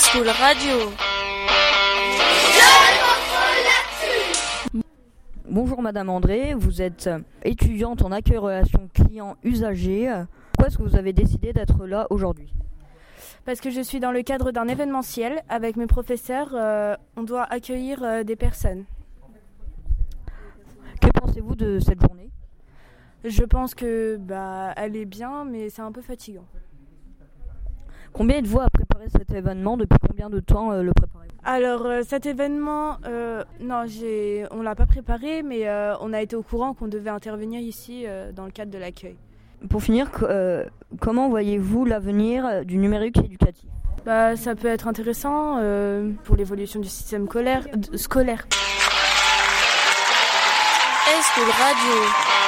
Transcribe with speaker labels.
Speaker 1: School Radio.
Speaker 2: Bonjour Madame André, vous êtes étudiante en accueil relations clients usagers. Pourquoi est-ce que vous avez décidé d'être là aujourd'hui?
Speaker 3: Parce que je suis dans le cadre d'un événementiel. Avec mes professeurs, euh, on doit accueillir euh, des personnes.
Speaker 2: Que pensez-vous de cette journée?
Speaker 3: Je pense que bah, elle est bien, mais c'est un peu fatigant.
Speaker 2: Combien êtes-vous à préparer cet événement Depuis combien de temps euh, le préparez-vous
Speaker 3: Alors euh, cet événement, euh, non, j'ai, on l'a pas préparé, mais euh, on a été au courant qu'on devait intervenir ici euh, dans le cadre de l'accueil.
Speaker 2: Pour finir, co- euh, comment voyez-vous l'avenir du numérique éducatif
Speaker 3: Bah, ça peut être intéressant euh, pour l'évolution du système scolaire. scolaire.
Speaker 1: School Radio.